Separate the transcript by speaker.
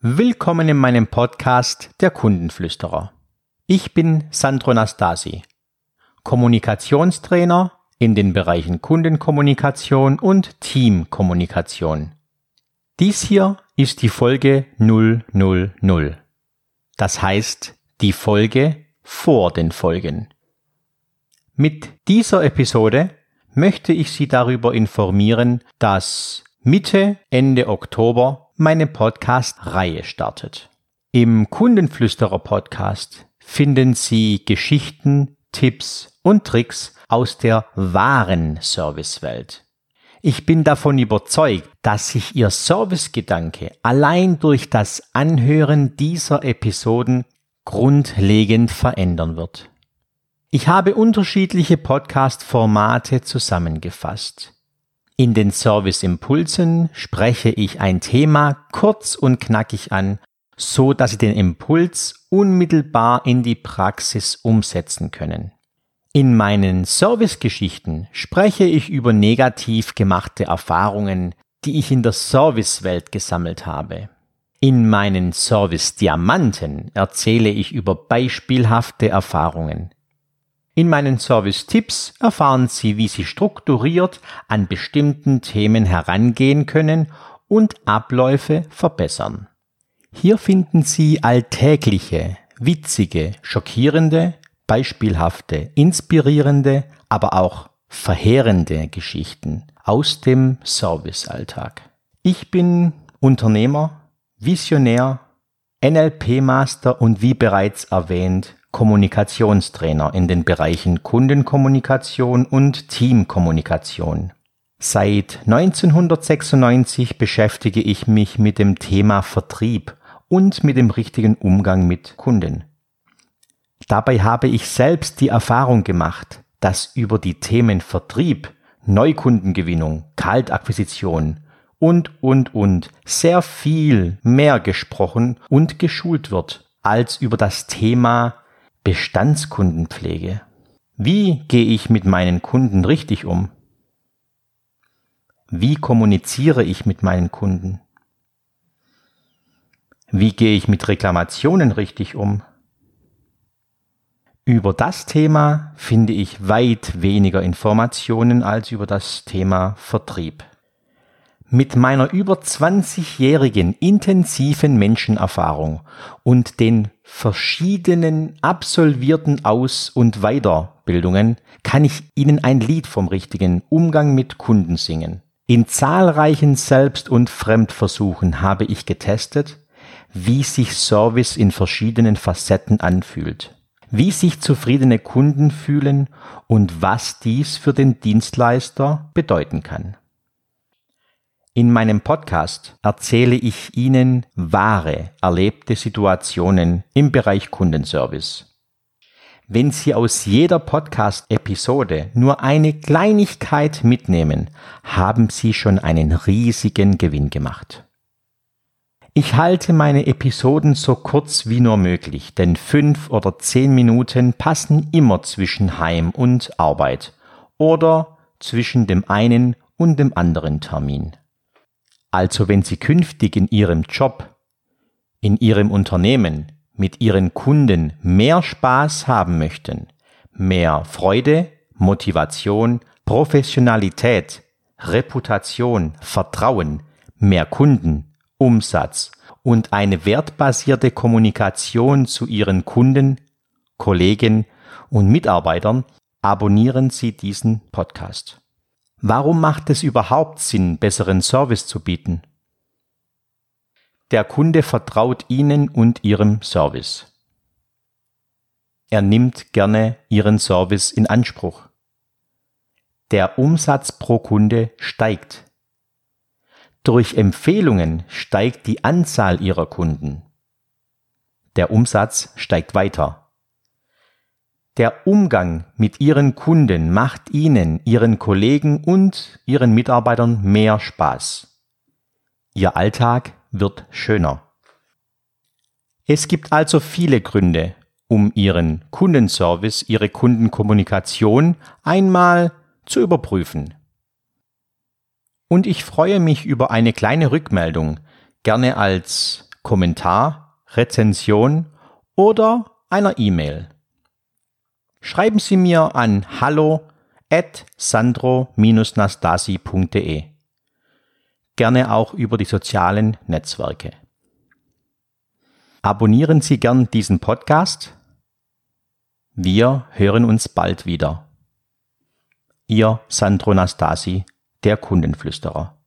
Speaker 1: Willkommen in meinem Podcast Der Kundenflüsterer. Ich bin Sandro Nastasi, Kommunikationstrainer in den Bereichen Kundenkommunikation und Teamkommunikation. Dies hier ist die Folge 000. Das heißt, die Folge vor den Folgen. Mit dieser Episode möchte ich Sie darüber informieren, dass Mitte, Ende Oktober meine Podcast-Reihe startet. Im Kundenflüsterer Podcast finden Sie Geschichten, Tipps und Tricks aus der wahren Servicewelt. Ich bin davon überzeugt, dass sich Ihr Servicegedanke allein durch das Anhören dieser Episoden grundlegend verändern wird. Ich habe unterschiedliche Podcast-Formate zusammengefasst. In den Service-Impulsen spreche ich ein Thema kurz und knackig an, so dass Sie den Impuls unmittelbar in die Praxis umsetzen können. In meinen Servicegeschichten spreche ich über negativ gemachte Erfahrungen, die ich in der Servicewelt gesammelt habe. In meinen Service-Diamanten erzähle ich über beispielhafte Erfahrungen. In meinen Service-Tipps erfahren Sie, wie Sie strukturiert an bestimmten Themen herangehen können und Abläufe verbessern. Hier finden Sie alltägliche, witzige, schockierende, beispielhafte, inspirierende, aber auch verheerende Geschichten aus dem Servicealltag. Ich bin Unternehmer, Visionär, NLP-Master und wie bereits erwähnt Kommunikationstrainer in den Bereichen Kundenkommunikation und Teamkommunikation. Seit 1996 beschäftige ich mich mit dem Thema Vertrieb und mit dem richtigen Umgang mit Kunden. Dabei habe ich selbst die Erfahrung gemacht, dass über die Themen Vertrieb, Neukundengewinnung, Kaltakquisition und, und, und sehr viel mehr gesprochen und geschult wird als über das Thema Bestandskundenpflege. Wie gehe ich mit meinen Kunden richtig um? Wie kommuniziere ich mit meinen Kunden? Wie gehe ich mit Reklamationen richtig um? Über das Thema finde ich weit weniger Informationen als über das Thema Vertrieb. Mit meiner über 20-jährigen intensiven Menschenerfahrung und den verschiedenen absolvierten Aus- und Weiterbildungen kann ich Ihnen ein Lied vom richtigen Umgang mit Kunden singen. In zahlreichen Selbst- und Fremdversuchen habe ich getestet, wie sich Service in verschiedenen Facetten anfühlt, wie sich zufriedene Kunden fühlen und was dies für den Dienstleister bedeuten kann. In meinem Podcast erzähle ich Ihnen wahre, erlebte Situationen im Bereich Kundenservice. Wenn Sie aus jeder Podcast-Episode nur eine Kleinigkeit mitnehmen, haben Sie schon einen riesigen Gewinn gemacht. Ich halte meine Episoden so kurz wie nur möglich, denn fünf oder zehn Minuten passen immer zwischen Heim und Arbeit oder zwischen dem einen und dem anderen Termin. Also wenn Sie künftig in Ihrem Job, in Ihrem Unternehmen, mit Ihren Kunden mehr Spaß haben möchten, mehr Freude, Motivation, Professionalität, Reputation, Vertrauen, mehr Kunden, Umsatz und eine wertbasierte Kommunikation zu Ihren Kunden, Kollegen und Mitarbeitern, abonnieren Sie diesen Podcast. Warum macht es überhaupt Sinn, besseren Service zu bieten? Der Kunde vertraut Ihnen und Ihrem Service. Er nimmt gerne Ihren Service in Anspruch. Der Umsatz pro Kunde steigt. Durch Empfehlungen steigt die Anzahl Ihrer Kunden. Der Umsatz steigt weiter. Der Umgang mit Ihren Kunden macht Ihnen, Ihren Kollegen und Ihren Mitarbeitern mehr Spaß. Ihr Alltag wird schöner. Es gibt also viele Gründe, um Ihren Kundenservice, Ihre Kundenkommunikation einmal zu überprüfen. Und ich freue mich über eine kleine Rückmeldung, gerne als Kommentar, Rezension oder einer E-Mail. Schreiben Sie mir an hallo at sandro-nastasi.de. Gerne auch über die sozialen Netzwerke. Abonnieren Sie gern diesen Podcast. Wir hören uns bald wieder. Ihr Sandro Nastasi, der Kundenflüsterer.